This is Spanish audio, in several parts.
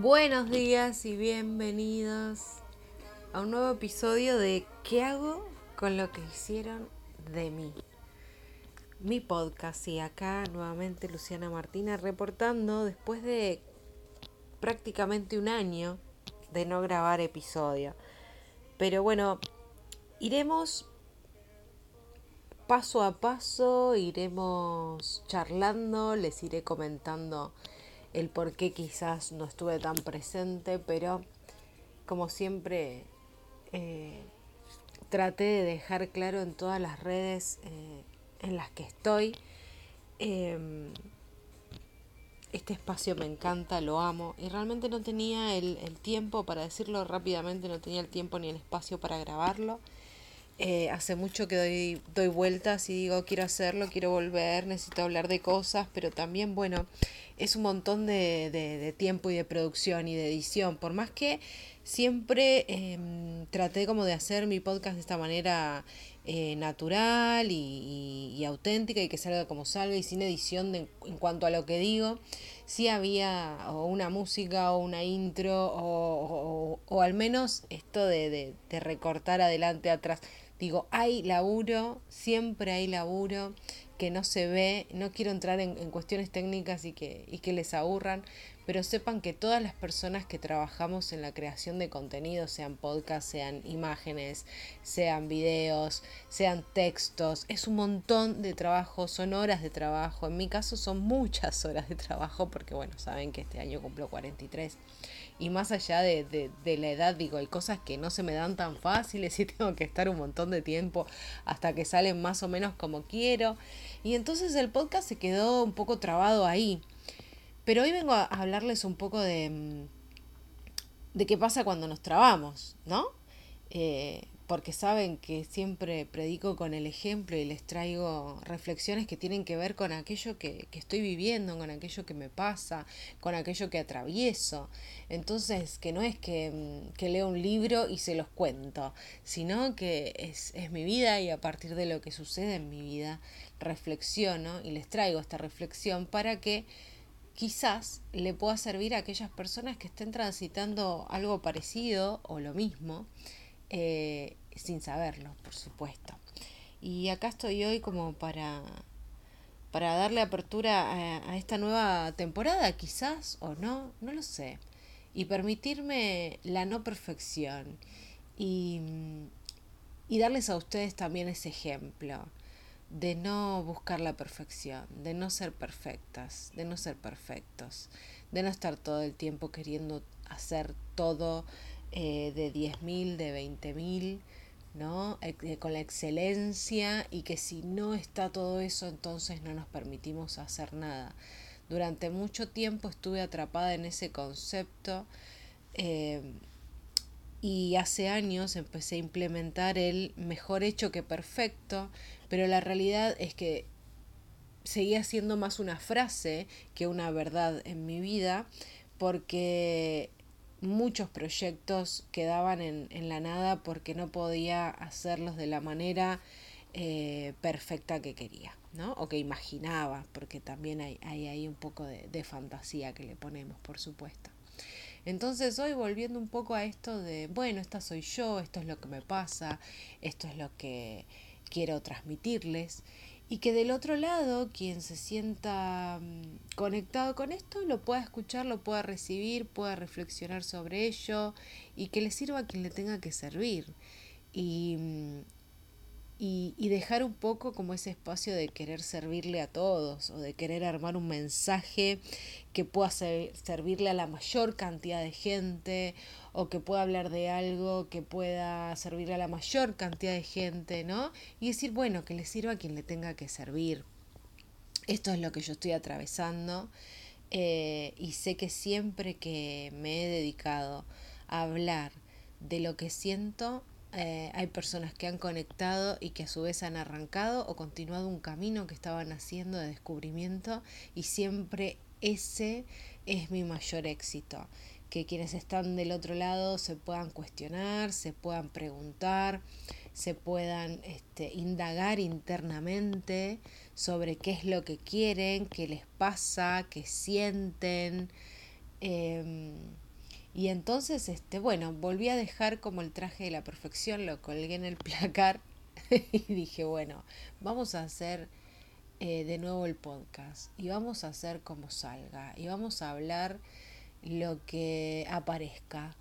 Buenos días y bienvenidos a un nuevo episodio de ¿Qué hago con lo que hicieron de mí? Mi podcast y acá nuevamente Luciana Martina reportando después de prácticamente un año de no grabar episodio. Pero bueno, iremos paso a paso, iremos charlando, les iré comentando el por qué quizás no estuve tan presente, pero como siempre eh, traté de dejar claro en todas las redes eh, en las que estoy. Em, este espacio me encanta, lo amo y realmente no tenía el, el, tiempo para decirlo rápidamente, no tenía el tiempo ni el espacio para grabarlo. Eh, hace mucho que doy, doy vueltas y digo, quiero hacerlo, quiero volver, necesito hablar de cosas, pero también, bueno, es un montón de, de, tiempo y de producción y de edición. Por más que siempre em, traté como de hacer mi podcast de esta manera eh, natural y, auténtica y que salga como salga y sin edición de, en cuanto a lo que digo, sí había o una música o una intro o, al menos esto de, de, de recortar adelante, atrás. Digo, hay laburo, siempre hay laburo que no se ve, no quiero entrar en, en, cuestiones técnicas y que, y que les aburran, pero sepan que todas las personas que trabajamos en la creación de contenido, sean podcasts, sean imágenes, sean videos, sean textos, es un montón de trabajo, son horas de trabajo, en mi caso son muchas horas de trabajo, porque bueno, saben que este año cumplo 43 y más allá de, de, de, la edad, digo, hay cosas que no se me dan tan fáciles y tengo que estar un montón de tiempo hasta que salen más o menos como quiero. Y entonces el podcast se quedó un poco trabado ahí. Pero hoy vengo a hablarles un poco de, mm, de qué pasa cuando nos trabamos, ¿no? Eh, porque saben que siempre predico con el ejemplo y les traigo reflexiones que tienen que ver con aquello que, que, estoy viviendo, con aquello que me pasa, con aquello que atravieso. Entonces, que no es que, mm, que leo un libro y se los cuento, sino que es, es mi vida y a partir de lo que sucede en mi vida reflexiono y les traigo esta reflexión para que quizás le pueda servir a aquellas personas que estén transitando algo parecido o lo mismo eh, sin saberlo, por supuesto. Y acá estoy hoy como para, para darle apertura a, a, esta nueva temporada, quizás o no, no lo sé. Y permitirme la no perfección y, y darles a ustedes también ese ejemplo de no buscar la perfección, de no ser perfectas, de no ser perfectos, de no estar todo el tiempo queriendo hacer todo eh, de 10.000, de 20.000, ¿no? Eh, con la excelencia y que si no está todo eso, entonces no nos permitimos hacer nada. Durante mucho tiempo estuve atrapada en ese concepto eh, y hace años empecé a implementar el mejor hecho que perfecto, pero la realidad es que seguía siendo más una frase que una verdad en mi vida porque muchos proyectos quedaban en, en la nada porque no podía hacerlos de la manera eh, perfecta que quería, ¿no? O que imaginaba, porque también hay, hay ahí un poco de, de fantasía que le ponemos, por supuesto. Entonces hoy volviendo un poco a esto de, bueno, esta soy yo, esto es lo que me pasa, esto es lo que quiero transmitirles y que del otro lado quien se sienta mm, conectado con esto lo pueda escuchar, lo pueda recibir, pueda reflexionar sobre ello y que le sirva a quien le tenga que servir. Y, mm, y, dejar un poco como ese espacio de querer servirle a todos o de querer armar un mensaje que pueda ser, servirle a la mayor cantidad de gente o que pueda hablar de algo que pueda servirle a la mayor cantidad de gente, ¿no? Y decir, bueno, que le sirva a quien le tenga que servir. Esto es lo que yo estoy atravesando eh, y sé que siempre que me he dedicado a hablar de lo que siento, eh, hay personas que han conectado y que a su vez han arrancado o continuado un camino que estaban haciendo de descubrimiento y siempre ese es mi mayor éxito. Que quienes están del otro lado se puedan cuestionar, se puedan preguntar, se puedan este, indagar internamente sobre qué es lo que quieren, qué les pasa, qué sienten. Eh, Y entonces, este, bueno, volví a dejar como el traje de la perfección, lo colgué en el placar y dije, bueno, vamos a hacer eh, de nuevo el podcast y vamos a hacer como salga y vamos a hablar lo que aparezca.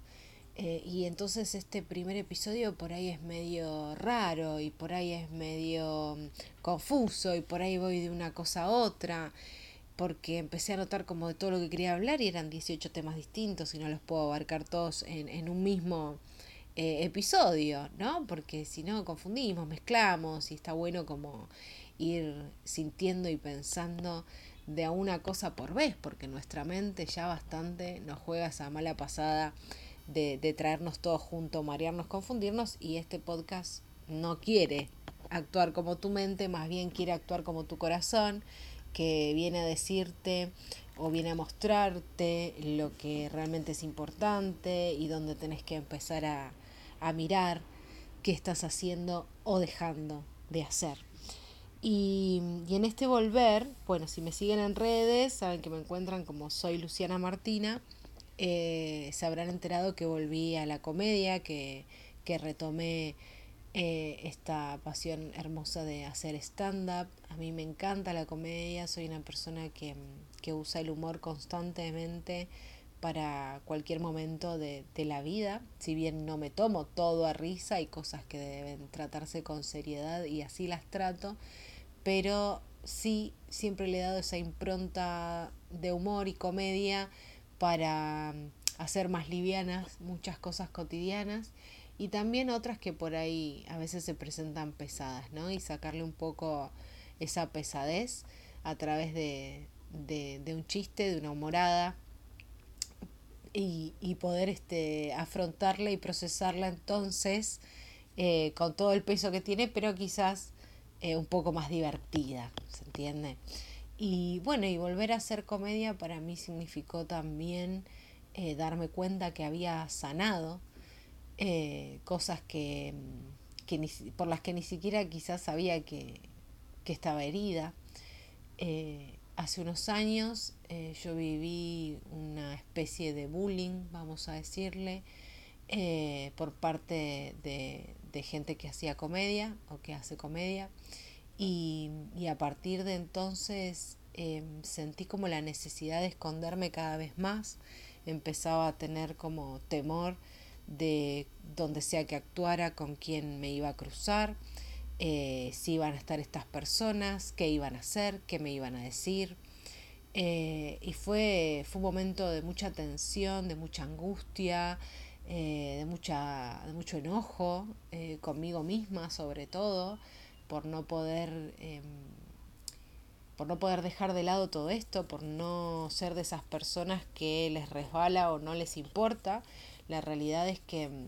Eh, y entonces este primer episodio por ahí es medio raro y por ahí es medio mm, confuso y por ahí voy de una cosa a otra porque empecé a notar como de todo lo que quería hablar y eran 18 temas distintos y no los puedo abarcar todos en, en un mismo eh, episodio, ¿no? Porque si no confundimos, mezclamos y está bueno como ir sintiendo y pensando de a una cosa por vez, porque nuestra mente ya bastante nos juega esa mala pasada de, de traernos todos juntos, marearnos, confundirnos, y este podcast no quiere actuar como tu mente, más bien quiere actuar como tu corazón, que viene a decirte o viene a mostrarte lo que realmente es importante y donde tenés que empezar a, a mirar qué estás haciendo o dejando de hacer. Y, en este volver, bueno, si me siguen en redes, saben que me encuentran como soy Luciana Martina, eh, se habrán enterado que volví a la comedia, que, que retomé eh, esta pasión hermosa de hacer stand-up. A mí me encanta la comedia, soy una persona que, que usa el humor constantemente para cualquier momento de, de, la vida, si bien no me tomo todo a risa, hay cosas que deben tratarse con seriedad y así las trato, pero sí siempre le he dado esa impronta de humor y comedia para mm, hacer más livianas muchas cosas cotidianas y también otras que por ahí a veces se presentan pesadas, ¿no? Y sacarle un poco esa pesadez a través de, de, de un chiste, de una humorada y, y poder este, afrontarla y procesarla entonces eh, con todo el peso que tiene, pero quizás eh, un poco más divertida, ¿se entiende? Y bueno, y volver a hacer comedia para mí significó también eh, darme cuenta que había sanado eh, cosas que, que por las que ni siquiera quizás sabía que, que estaba herida. hace unos años yo viví una especie de bullying, vamos a decirle, por parte de, de gente que hacía comedia o que hace comedia. Y, y a partir de entonces eh, sentí como la necesidad de esconderme cada vez más. Empezaba a tener como temor de donde sea que actuara, con quién me iba a cruzar, eh, si iban a estar estas personas, qué iban a hacer, qué me iban a decir. Eh, y fue, fue un momento de mucha tensión, de mucha angustia, eh, de, mucha, de mucho enojo eh, conmigo misma sobre todo por no poder eh, por no poder dejar de lado todo esto por no ser de esas personas que les resbala o no les importa. La realidad es que mm,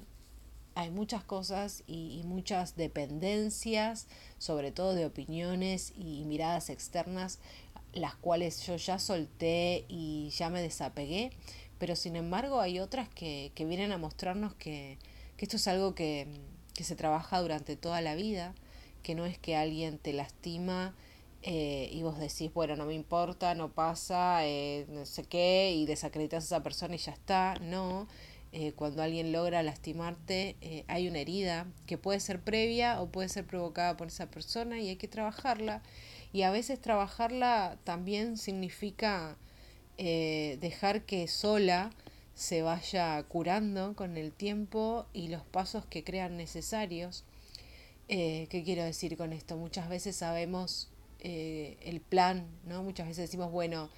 hay muchas cosas y muchas dependencias sobre todo de opiniones y miradas externas las cuales yo ya solté y ya me desapegué pero sin embargo hay otras que, que vienen a mostrarnos que, que esto es algo que, que, se trabaja durante toda la vida, que no es que alguien te lastima eh, y vos decís, bueno, no me importa, no pasa, eh, no sé qué, y desacreditas a esa persona y ya está, no. Eh, cuando alguien logra lastimarte, eh, hay una herida que puede ser previa o puede ser provocada por esa persona y hay que trabajarla. Y a veces trabajarla también significa eh, dejar que sola se vaya curando con el tiempo y los pasos que crean necesarios. Eh, ¿Qué quiero decir con esto? Muchas veces sabemos eh, el plan, ¿no? Muchas veces decimos, bueno,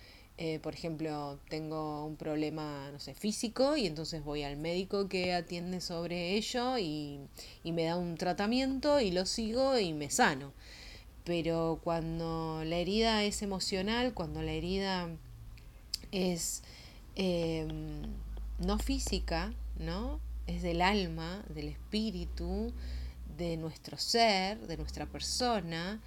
por ejemplo, tengo un problema, no sé, físico y entonces voy al médico que atiende sobre ello y, y me da un tratamiento y lo sigo y me sano. Pero cuando la herida es emocional, cuando la herida es eh, no física, ¿no? Es del alma, del espíritu, de nuestro ser, de nuestra persona,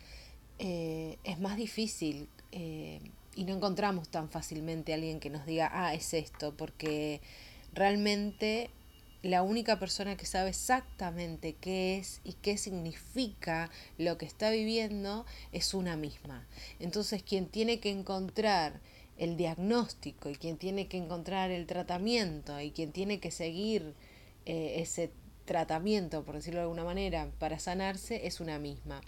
eh, es más difícil eh, y no encontramos tan fácilmente a alguien que nos diga, ah, es esto, porque realmente la única persona que sabe exactamente qué es y qué significa lo que está viviendo es una misma. Entonces quien tiene que encontrar el diagnóstico y quien tiene que encontrar el tratamiento y quien tiene que seguir eh, ese tratamiento, por decirlo de alguna manera, para sanarse es una misma.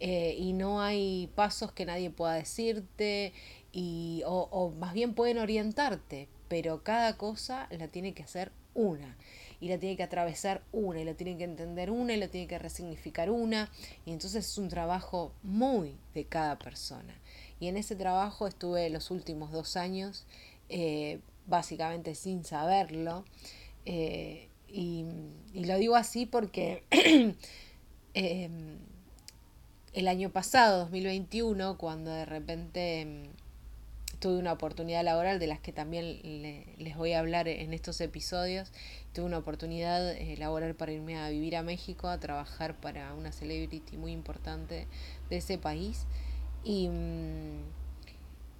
Eh, y no hay pasos que nadie pueda decirte y, o, o más bien pueden orientarte, pero cada cosa la tiene que hacer una y la tiene que atravesar una y la tiene que entender una y la tiene que resignificar una y entonces es un trabajo muy de cada persona y en ese trabajo estuve los últimos dos años, eh, básicamente sin saberlo. Eh, y, lo digo así porque em, el año pasado, 2021, cuando de repente em, tuve una oportunidad laboral de las que también les voy a hablar en estos episodios. Tuve una oportunidad eh, laboral para irme a vivir a México, a trabajar para una celebrity muy importante de ese país. Y, mm,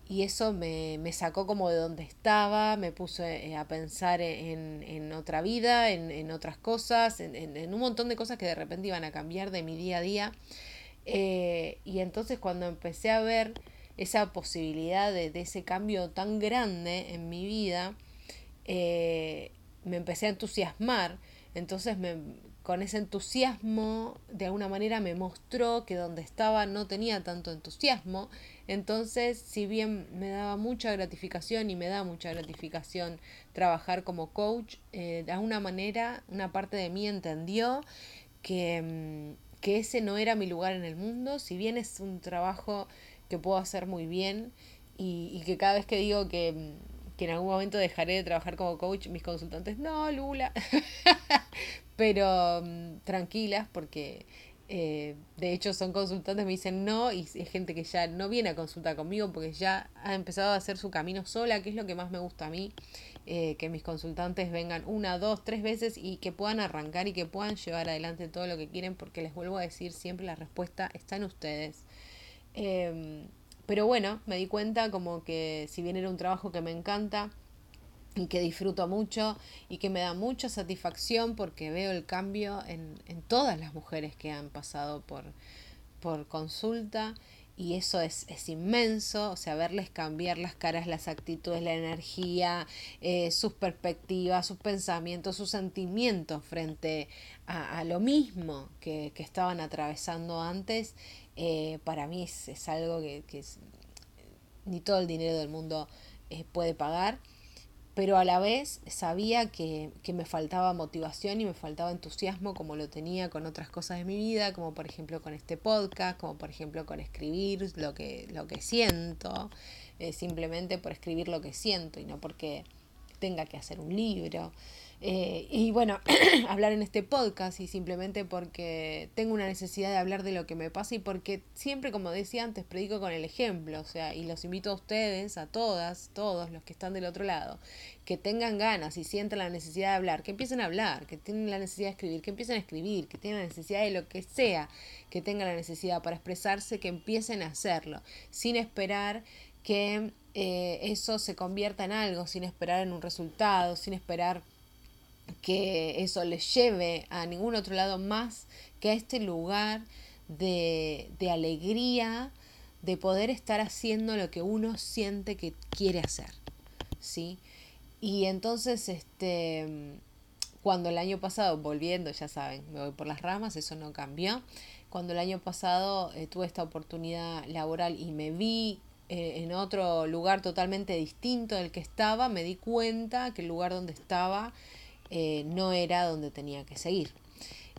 y eso me, me, sacó como de donde estaba, me puso eh, a pensar en, en otra vida, en, en otras cosas, en, en, un montón de cosas que de repente iban a cambiar de mi día a día. Eh, y entonces cuando empecé a ver esa posibilidad de, de ese cambio tan grande en mi vida, eh, me empecé a entusiasmar. Entonces me, con ese entusiasmo, de alguna manera me mostró que donde estaba no tenía tanto entusiasmo. Entonces, si bien me daba mucha gratificación y me da mucha gratificación trabajar como coach, eh, de alguna manera una parte de mí entendió que, mm, que ese no era mi lugar en el mundo, si bien es un trabajo que puedo hacer muy bien y, y que cada vez que digo que mm, que en algún momento dejaré de trabajar como coach, mis consultantes, no, Lula, pero mm, tranquilas porque eh, de hecho son consultantes, me dicen no y es gente que ya no viene a consultar conmigo porque ya ha empezado a hacer su camino sola, que es lo que más me gusta a mí, eh, que mis consultantes vengan una, dos, tres veces y que puedan arrancar y que puedan llevar adelante todo lo que quieren porque les vuelvo a decir siempre la respuesta está en ustedes. Em, pero bueno, me di cuenta como que si bien era un trabajo que me encanta y que disfruto mucho y que me da mucha satisfacción porque veo el cambio en, todas las mujeres que han pasado por, por consulta y eso es, es, inmenso, o sea, verles cambiar las caras, las actitudes, la energía, eh, sus perspectivas, sus pensamientos, sus sentimientos frente a, a lo mismo que, estaban atravesando antes, eh, para mí es, es algo que, ni todo el dinero del mundo eh, puede pagar, pero a la vez sabía que, que, me faltaba motivación y me faltaba entusiasmo como lo tenía con otras cosas de mi vida, como por ejemplo con este podcast, como por ejemplo con escribir lo que, lo que siento, eh, simplemente por escribir lo que siento y no porque tenga que hacer un libro. Eh, y bueno, hablar en este podcast y simplemente porque tengo una necesidad de hablar de lo que me pasa y porque siempre, como decía antes, predico con el ejemplo, o sea, y los invito a ustedes, a todas, todos los que están del otro lado, que tengan ganas y sientan la necesidad de hablar, que empiecen a hablar, que tienen la necesidad de escribir, que empiecen a escribir, que tienen la necesidad de lo que sea, que tengan la necesidad para expresarse, que empiecen a hacerlo, sin esperar que eh, eso se convierta en algo, sin esperar en un resultado, sin esperar que eso les lleve a ningún otro lado más que a este lugar de, de alegría, de poder estar haciendo lo que uno siente que quiere hacer, ¿sí? Y entonces, este, cuando el año pasado, volviendo, ya saben, me voy por las ramas, eso no cambió, cuando el año pasado eh, tuve esta oportunidad laboral y me vi eh, en otro lugar totalmente distinto del que estaba, me di cuenta que el lugar donde estaba eh, no era donde tenía que seguir.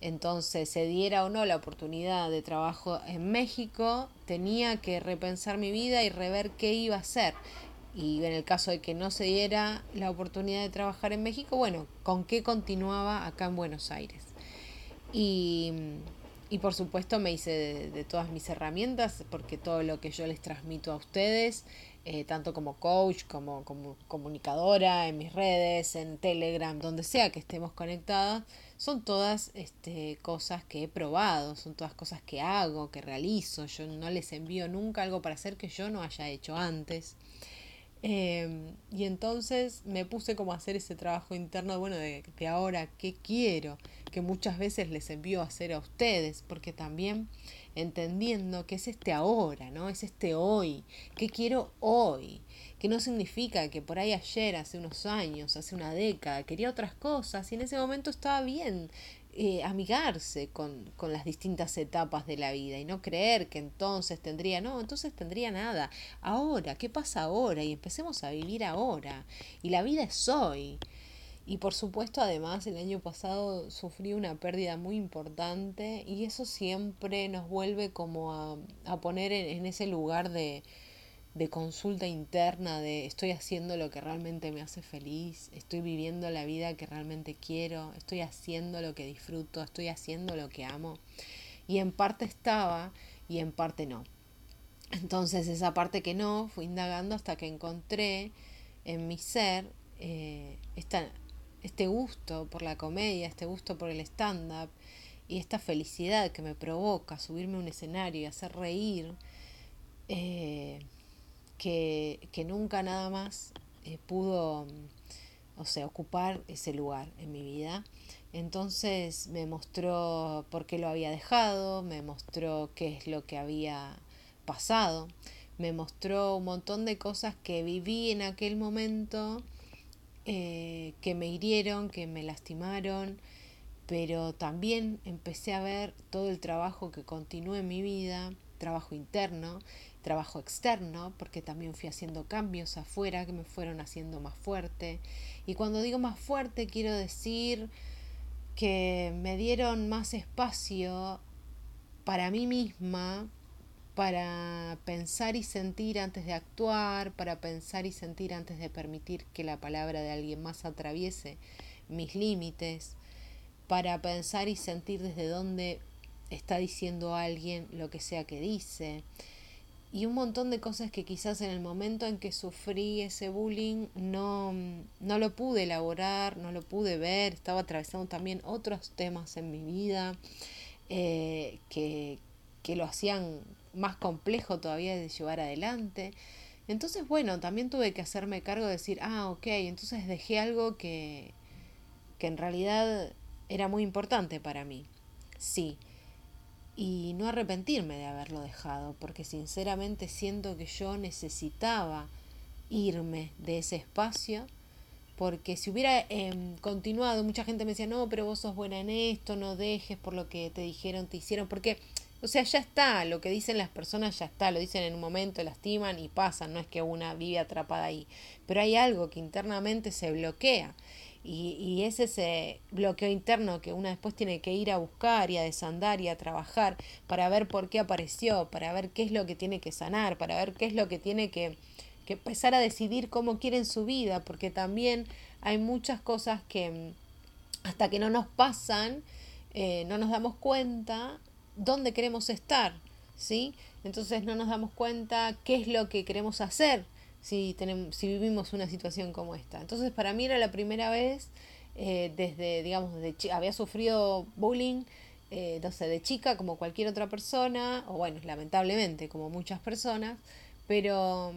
Entonces, se diera o no la oportunidad de trabajo en México, tenía que repensar mi vida y rever qué iba a hacer. Y en el caso de que no se diera la oportunidad de trabajar en México, bueno, con qué continuaba acá en Buenos Aires. Y, y por supuesto me hice de, de, todas mis herramientas, porque todo lo que yo les transmito a ustedes eh, tanto como coach, como, como comunicadora, en mis redes, en Telegram, donde sea que estemos conectadas, son todas este, cosas que he probado, son todas cosas que hago, que realizo. Yo no les envío nunca algo para hacer que yo no haya hecho antes. Eh, y entonces me puse como a hacer ese trabajo interno, bueno, de, de ahora, ¿qué quiero? que muchas veces les envío a hacer a ustedes, porque también entendiendo que es este ahora, ¿no? Es este hoy, que quiero hoy, que no significa que por ahí ayer, hace unos años, hace una década, quería otras cosas y en ese momento estaba bien eh, amigarse con, con las distintas etapas de la vida y no creer que entonces tendría, no, entonces tendría nada. Ahora, ¿qué pasa ahora? Y empecemos a vivir ahora. Y la vida es hoy. Y por supuesto, además, el año pasado sufrí una pérdida muy importante y eso siempre nos vuelve como a, a poner en, ese lugar de, de consulta interna, de estoy haciendo lo que realmente me hace feliz, estoy viviendo la vida que realmente quiero, estoy haciendo lo que disfruto, estoy haciendo lo que amo. Y en parte estaba y en parte no. Entonces esa parte que no, fui indagando hasta que encontré en mi ser eh, este gusto por la comedia, este gusto por el stand-up y esta felicidad que me provoca subirme a un escenario y hacer reír, eh, que, nunca nada más eh, pudo, o sea, ocupar ese lugar en mi vida. Entonces me mostró por qué lo había dejado, me mostró qué es lo que había pasado, me mostró un montón de cosas que viví en aquel momento eh, que me hirieron, que me lastimaron, pero también empecé a ver todo el trabajo que continúa en mi vida, trabajo interno, trabajo externo, porque también fui haciendo cambios afuera que me fueron haciendo más fuerte. Y cuando digo más fuerte, quiero decir que me dieron más espacio para mí misma, para pensar y sentir antes de actuar, para pensar y sentir antes de permitir que la palabra de alguien más atraviese mis límites, para pensar y sentir desde dónde está diciendo alguien lo que sea que dice. Y un montón de cosas que quizás en el momento en que sufrí ese bullying no, no lo pude elaborar, no lo pude ver, estaba atravesando también otros temas en mi vida eh, que, que lo hacían más complejo todavía de llevar adelante. Entonces, bueno, también tuve que hacerme cargo de decir, ah, ok, entonces dejé algo que, que en realidad era muy importante para mí. Sí. Y no arrepentirme de haberlo dejado, porque sinceramente siento que yo necesitaba irme de ese espacio, porque si hubiera em, continuado, mucha gente me decía, no, pero vos sos buena en esto, no dejes por lo que te dijeron, te hicieron, porque o sea, ya está, lo que dicen las personas ya está, lo dicen en un momento, lastiman y pasan, no es que una vive atrapada ahí, pero hay algo que internamente se bloquea y, y es ese bloqueo interno que una después tiene que ir a buscar y a desandar y a trabajar para ver por qué apareció, para ver qué es lo que tiene que sanar, para ver qué es lo que tiene que, que empezar a decidir cómo quiere en su vida, porque también hay muchas cosas que mm, hasta que no nos pasan, eh, no nos damos cuenta dónde queremos estar, ¿sí? Entonces no nos damos cuenta qué es lo que queremos hacer si, tenemos, si vivimos una situación como esta. Entonces para mí era la primera vez, eh, desde, digamos, desde había sufrido bullying, eh, no sé, de chica como cualquier otra persona, o bueno, lamentablemente como muchas personas, pero,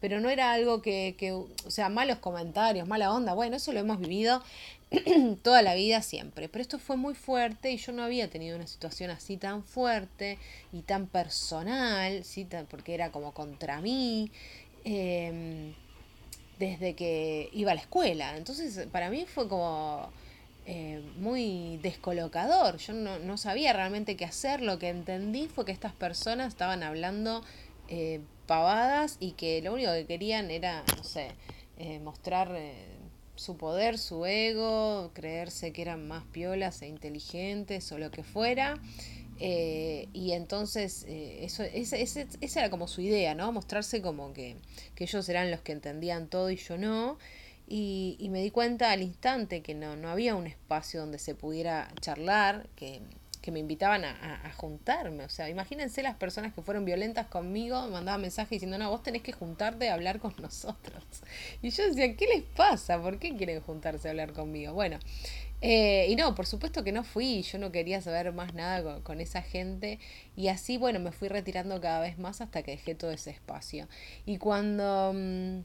pero no era algo que, que, o sea, malos comentarios, mala onda, bueno, eso lo hemos vivido toda la vida siempre. Pero esto fue muy fuerte y yo no había tenido una situación así tan fuerte y tan personal, ¿sí? porque era como contra mí, em, desde que iba a la escuela. Entonces para mí fue como eh, muy descolocador. Yo no, no, sabía realmente qué hacer. Lo que entendí fue que estas personas estaban hablando eh, pavadas y que lo único que querían era, no sé, eh, mostrar su poder, su ego, creerse que eran más piolas e inteligentes o lo que fuera. Eh, y entonces eh, eso, ese, esa era como su idea, ¿no? Mostrarse como que, que, ellos eran los que entendían todo y yo no. Y, y me di cuenta al instante que no, no había un espacio donde se pudiera charlar, que que me invitaban a, juntarme. O sea, imagínense las personas que fueron violentas conmigo, mandaban mensajes diciendo, no, vos tenés que juntarte a hablar con nosotros. Y yo decía, ¿qué les pasa? ¿Por qué quieren juntarse a hablar conmigo? Bueno, eh, y no, por supuesto que no fui, yo no quería saber más nada con, esa gente. Y así, bueno, me fui retirando cada vez más hasta que dejé todo ese espacio. Y cuando... Mm,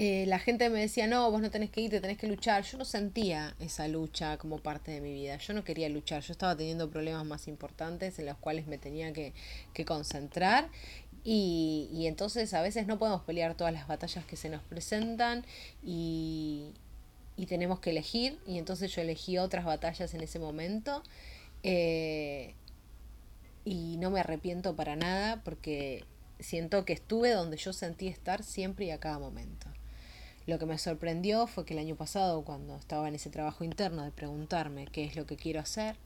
eh, la gente me decía, no, vos no tenés que irte, tenés que luchar. Yo no sentía esa lucha como parte de mi vida. Yo no quería luchar. Yo estaba teniendo problemas más importantes en los cuales me tenía que, concentrar. Y, y, entonces a veces no podemos pelear todas las batallas que se nos presentan y, y tenemos que elegir. Y entonces yo elegí otras batallas en ese momento. Eh, y no me arrepiento para nada porque siento que estuve donde yo sentí estar siempre y a cada momento. Lo que me sorprendió fue que el año pasado, cuando estaba en ese trabajo interno de preguntarme qué es lo que quiero hacer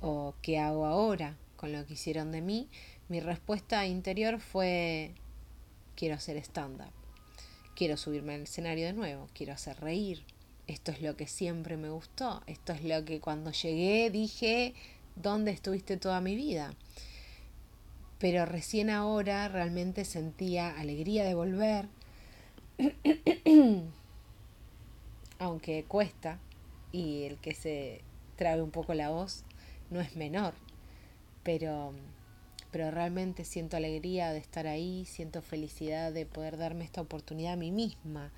o qué hago ahora con lo que hicieron de mí, mi respuesta interior fue quiero hacer stand-up, quiero subirme al escenario de nuevo, quiero hacer reír. Esto es lo que siempre me gustó, esto es lo que cuando llegué dije, ¿dónde estuviste toda mi vida? Pero recién ahora realmente sentía alegría de volver, aunque cuesta y el que se trabe un poco la voz no es menor, pero, pero realmente siento alegría de estar ahí, siento felicidad de poder darme esta oportunidad a mí misma,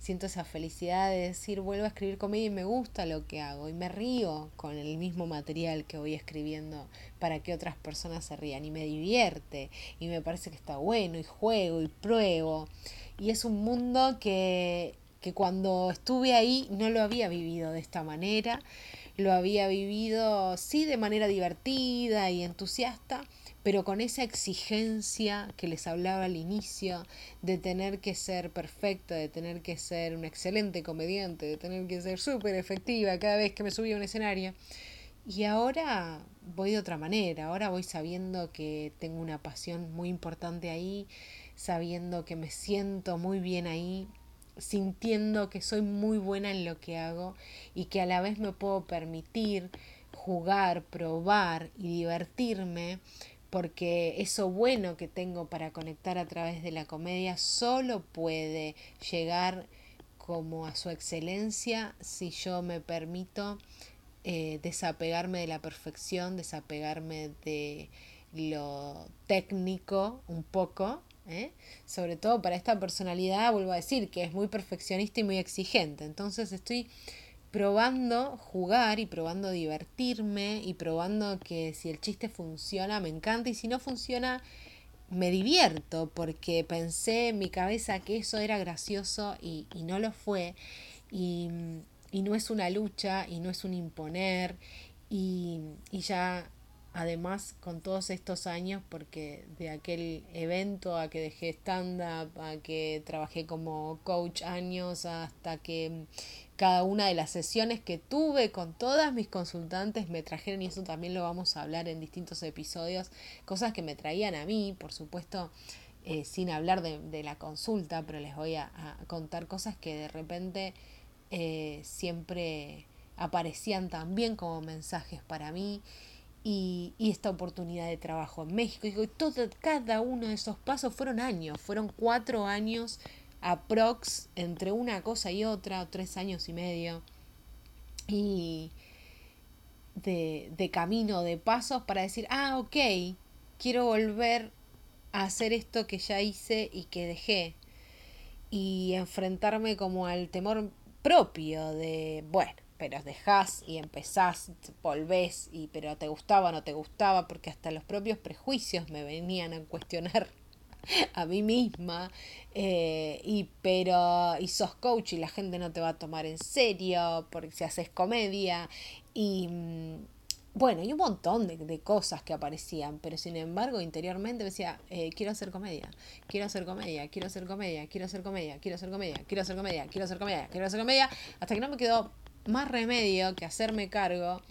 siento esa felicidad de decir vuelvo a escribir comedia y me gusta lo que hago y me río con el mismo material que voy escribiendo para que otras personas se rían y me divierte y me parece que está bueno y juego y pruebo. Y es un mundo que, que cuando estuve ahí no lo había vivido de esta manera, lo había vivido sí de manera divertida y entusiasta, pero con esa exigencia que les hablaba al inicio de tener que ser perfecta, de tener que ser un excelente comediante, de tener que ser súper efectiva cada vez que me subía a un escenario. Y ahora voy de otra manera, ahora voy sabiendo que tengo una pasión muy importante ahí, sabiendo que me siento muy bien ahí, sintiendo que soy muy buena en lo que hago y que a la vez me puedo permitir jugar, probar y divertirme porque eso bueno que tengo para conectar a través de la comedia solo puede llegar como a su excelencia si yo me permito eh, desapegarme de la perfección, desapegarme de lo técnico un poco ¿eh? Sobre todo para esta personalidad, vuelvo a decir, que es muy perfeccionista y muy exigente. Entonces estoy probando jugar y probando divertirme y probando que si el chiste funciona me encanta y si no funciona me divierto porque pensé en mi cabeza que eso era gracioso y, no lo fue y, y, no es una lucha y no es un imponer y, y ya además con todos estos años, porque de aquel evento a que dejé stand-up, a que trabajé como coach años, hasta que cada una de las sesiones que tuve con todas mis consultantes me trajeron, y eso también lo vamos a hablar en distintos episodios, cosas que me traían a mí, por supuesto. Eh, sin hablar de, la consulta, pero les voy a, contar cosas que de repente eh, siempre aparecían también como mensajes para mí y, esta oportunidad de trabajo en México. Y todo, cada uno de esos pasos fueron años, fueron cuatro años aprox entre una cosa y otra, tres años y medio. Y de, de camino, de pasos para decir, ah, ok, quiero volver a hacer esto que ya hice y que dejé. Y enfrentarme como al temor propio de, bueno, pero dejás y empezás, volvés, y, pero te gustaba o no te gustaba, porque hasta los propios prejuicios me venían a cuestionar a mí misma, eh, y pero, y sos coach y la gente no te va a tomar en serio, porque si haces comedia, y mm, bueno, y un montón de, cosas que aparecían, pero sin embargo interiormente decía, eh, quiero hacer comedia, quiero hacer comedia, quiero hacer comedia, quiero hacer comedia, quiero hacer comedia, quiero hacer comedia, quiero hacer comedia, quiero hacer comedia, hasta que no me quedó más remedio que hacerme cargo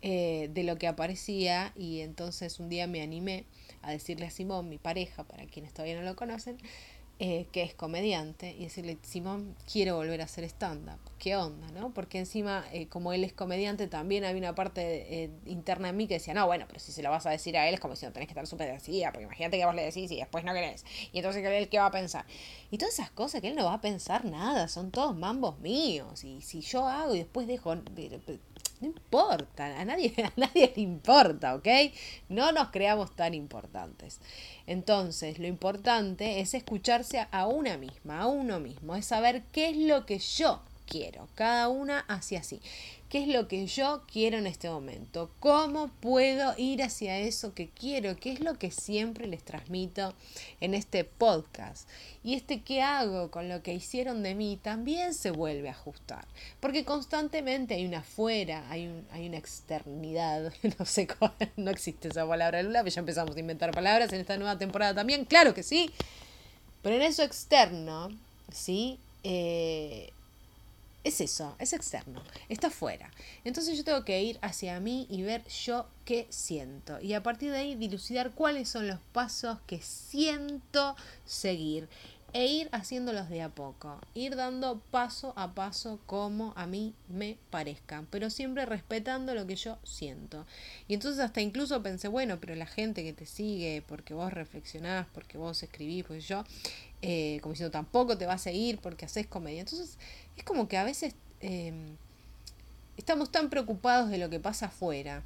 eh, de lo que aparecía y entonces un día me animé a decirle a Simón, mi pareja, para quienes todavía no lo conocen, eh, que es comediante, y decirle, Simón, quiero volver a hacer stand-up. ¿Qué onda? ¿no? Porque encima, eh, como él es comediante, también había una parte interna en mí que decía, no, bueno, pero si se lo vas a decir a él es como si no tenés que estar súper decidida, porque imagínate que vos le decís y después no querés. Y entonces, ¿él qué va a pensar? Y todas esas cosas que él no va a pensar nada, son todos mambos míos. Y si yo hago y después dejo, no importa, a nadie, a nadie le importa, ¿ok? No nos creamos tan importantes. Entonces, lo importante es escucharse a una misma, a uno mismo, es saber qué es lo que yo quiero, cada una hacia así. ¿Qué es lo que yo quiero en este momento? ¿Cómo puedo ir hacia eso que quiero? ¿Qué es lo que siempre les transmito en este podcast? Y este qué hago con lo que hicieron de mí también se vuelve a ajustar. Porque constantemente hay una afuera, hay, un, hay una externidad, no sé cuál, no existe esa palabra, Lula, pero ya empezamos a inventar palabras en esta nueva temporada también, claro que sí. Pero en eso externo, ¿sí? Eh, es eso, es externo, está fuera. Entonces yo tengo que ir hacia mí y ver yo qué siento. Y a partir de ahí dilucidar cuáles son los pasos que siento seguir. E ir haciéndolos de a poco. Ir dando paso a paso como a mí me parezcan. Pero siempre respetando lo que yo siento. Y entonces hasta incluso pensé, bueno, pero la gente que te sigue, porque vos reflexionás, porque vos escribís, pues yo, eh, como diciendo, tampoco te va a seguir porque haces comedia. Entonces es como que a veces em, estamos tan preocupados de lo que pasa afuera,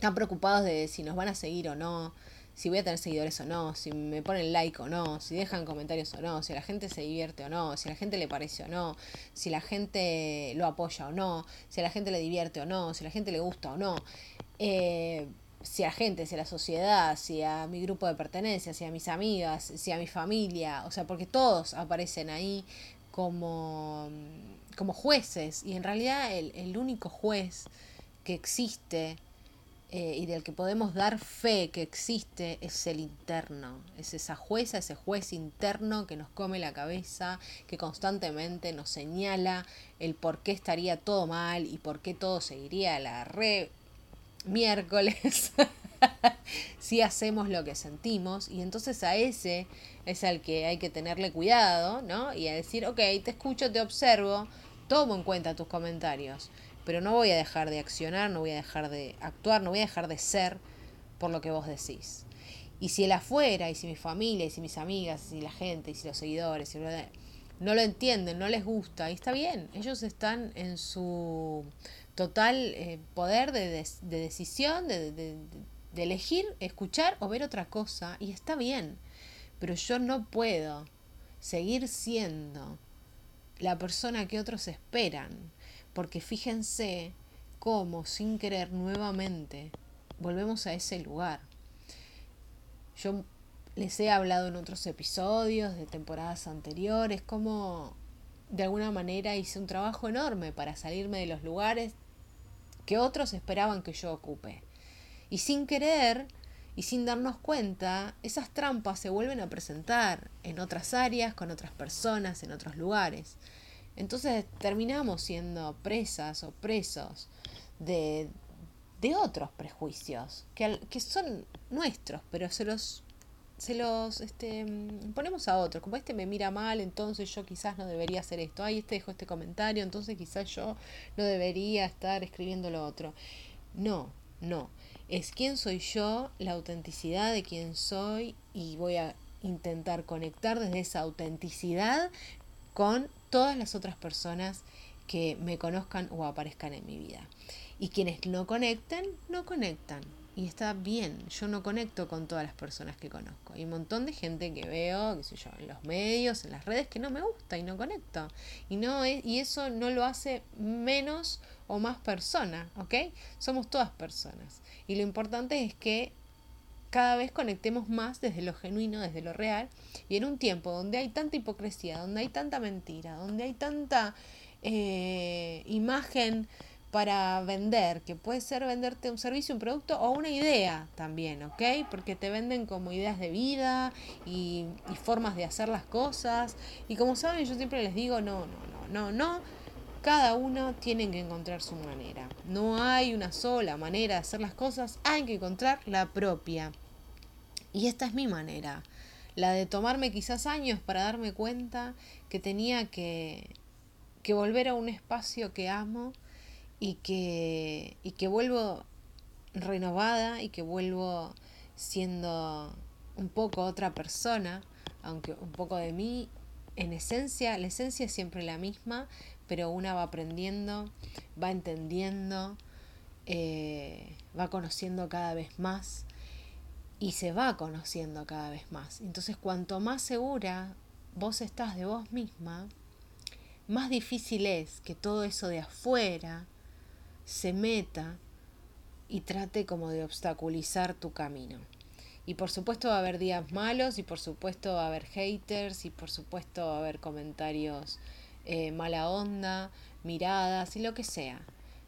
tan preocupados de si nos van a seguir o no, si voy a tener seguidores o no, si me ponen like o no, si dejan comentarios o no, si la gente se divierte o no, si a la gente le parece o no, si la gente lo apoya o no, si a la gente le divierte o no, si la gente le gusta o no. Eh, si a la gente, si a la sociedad, si a mi grupo de pertenencia, si a mis amigas, si a mi familia, o sea, porque todos aparecen ahí como, como jueces y en realidad el, el único juez que existe eh, y del que podemos dar fe que existe es el interno, es esa jueza, ese juez interno que nos come la cabeza, que constantemente nos señala el por qué estaría todo mal y por qué todo seguiría la re miércoles si hacemos lo que sentimos. Y entonces a ese es al que hay que tenerle cuidado, ¿no? Y a decir, ok, te escucho, te observo, tomo en cuenta tus comentarios, pero no voy a dejar de accionar, no voy a dejar de actuar, no voy a dejar de ser por lo que vos decís. Y si el afuera, y si mi familia, y si mis amigas, y si la gente, y si los seguidores, no lo entienden, no les gusta, y está bien, ellos están en su total eh, poder de, decisión, de, elegir, escuchar o ver otra cosa, y está bien, pero yo no puedo seguir siendo la persona que otros esperan, porque fíjense cómo sin querer nuevamente volvemos a ese lugar. Yo les he hablado en otros episodios de temporadas anteriores, cómo de alguna manera hice un trabajo enorme para salirme de los lugares que otros esperaban que yo ocupe. Y sin querer y sin darnos cuenta, esas trampas se vuelven a presentar en otras áreas, con otras personas, en otros lugares. Entonces terminamos siendo presas o presos de, de otros prejuicios, que, que son nuestros, pero se los se los este, ponemos a otros. Como este me mira mal, entonces yo quizás no debería hacer esto. Ay, este dejó este comentario, entonces quizás yo no debería estar escribiendo lo otro. No, no. Es quién soy yo, la autenticidad de quién soy y voy a intentar conectar desde esa autenticidad con todas las otras personas que me conozcan o aparezcan en mi vida. Y quienes no conecten, no conectan y está bien. Yo no conecto con todas las personas que conozco. Hay un montón de gente que veo, qué sé yo, en los medios, en las redes, que no me gusta y no conecto. Y, no y eso no lo hace menos o más persona, ¿ok? Somos todas personas. Y lo importante es que cada vez conectemos más desde lo genuino, desde lo real. Y en un tiempo donde hay tanta hipocresía, donde hay tanta mentira, donde hay tanta eh, imagen para vender, que puede ser venderte un servicio, un producto o una idea también, ¿ok? Porque te venden como ideas de vida y, formas de hacer las cosas. Y como saben, yo siempre les digo, no, no, no, no, no. Cada uno tiene que encontrar su manera. No hay una sola manera de hacer las cosas, hay que encontrar la propia. Y esta es mi manera. La de tomarme quizás años para darme cuenta que tenía que, que volver a un espacio que amo y que, y que vuelvo renovada y que vuelvo siendo un poco otra persona, aunque un poco de mí, en esencia, la esencia es siempre la misma, pero una va aprendiendo, va entendiendo, eh, va conociendo cada vez más y se va conociendo cada vez más. Entonces, cuanto más segura vos estás de vos misma, más difícil es que todo eso de afuera se meta y trate como de obstaculizar tu camino. Y por supuesto va a haber días malos y por supuesto va a haber haters y por supuesto va a haber comentarios eh, mala onda, miradas y lo que sea.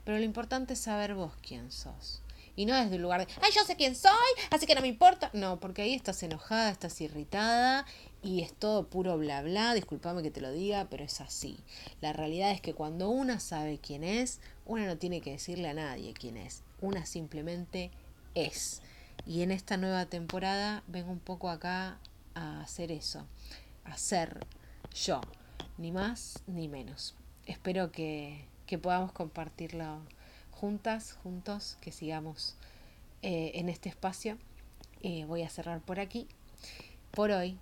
Pero lo importante es saber vos quién sos. Y no desde el lugar de, ay, yo sé quién soy, así que no me importa. No, porque ahí estás enojada, estás irritada y es todo puro bla bla. Disculpame que te lo diga, pero es así. La realidad es que cuando una sabe quién es, una no tiene que decirle a nadie quién es. Una simplemente es. Y en esta nueva temporada vengo un poco acá a hacer eso, a ser yo, ni más ni menos. Espero que, podamos compartirlo juntas, juntos, que sigamos eh, en este espacio. Eh, voy a cerrar por aquí. Por hoy,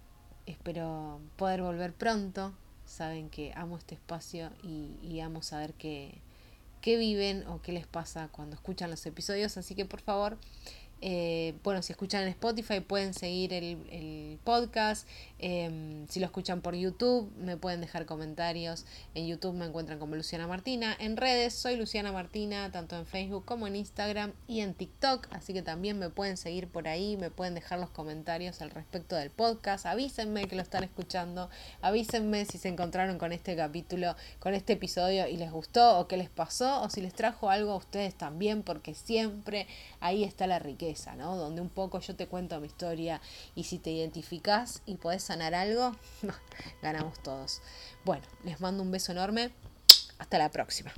espero poder volver pronto. Saben que amo este espacio y, y amo saber qué, qué viven o qué les pasa cuando escuchan los episodios. Así que por favor, eh, bueno, si escuchan en Spotify pueden seguir el, podcast. Em, si lo escuchan por YouTube, me pueden dejar comentarios. En YouTube me encuentran como Luciana Martina. En redes soy Luciana Martina, tanto en Facebook como en Instagram y en TikTok. Así que también me pueden seguir por ahí, me pueden dejar los comentarios al respecto del podcast. Avísenme que lo están escuchando. Avísenme si se encontraron con este capítulo, con este episodio y les gustó o qué les pasó o si les trajo algo a ustedes también, porque siempre ahí está la riqueza donde un poco yo te cuento mi historia y si te identificás y podés sanar algo, ganamos todos. Bueno, les mando un beso enorme. Hasta la próxima.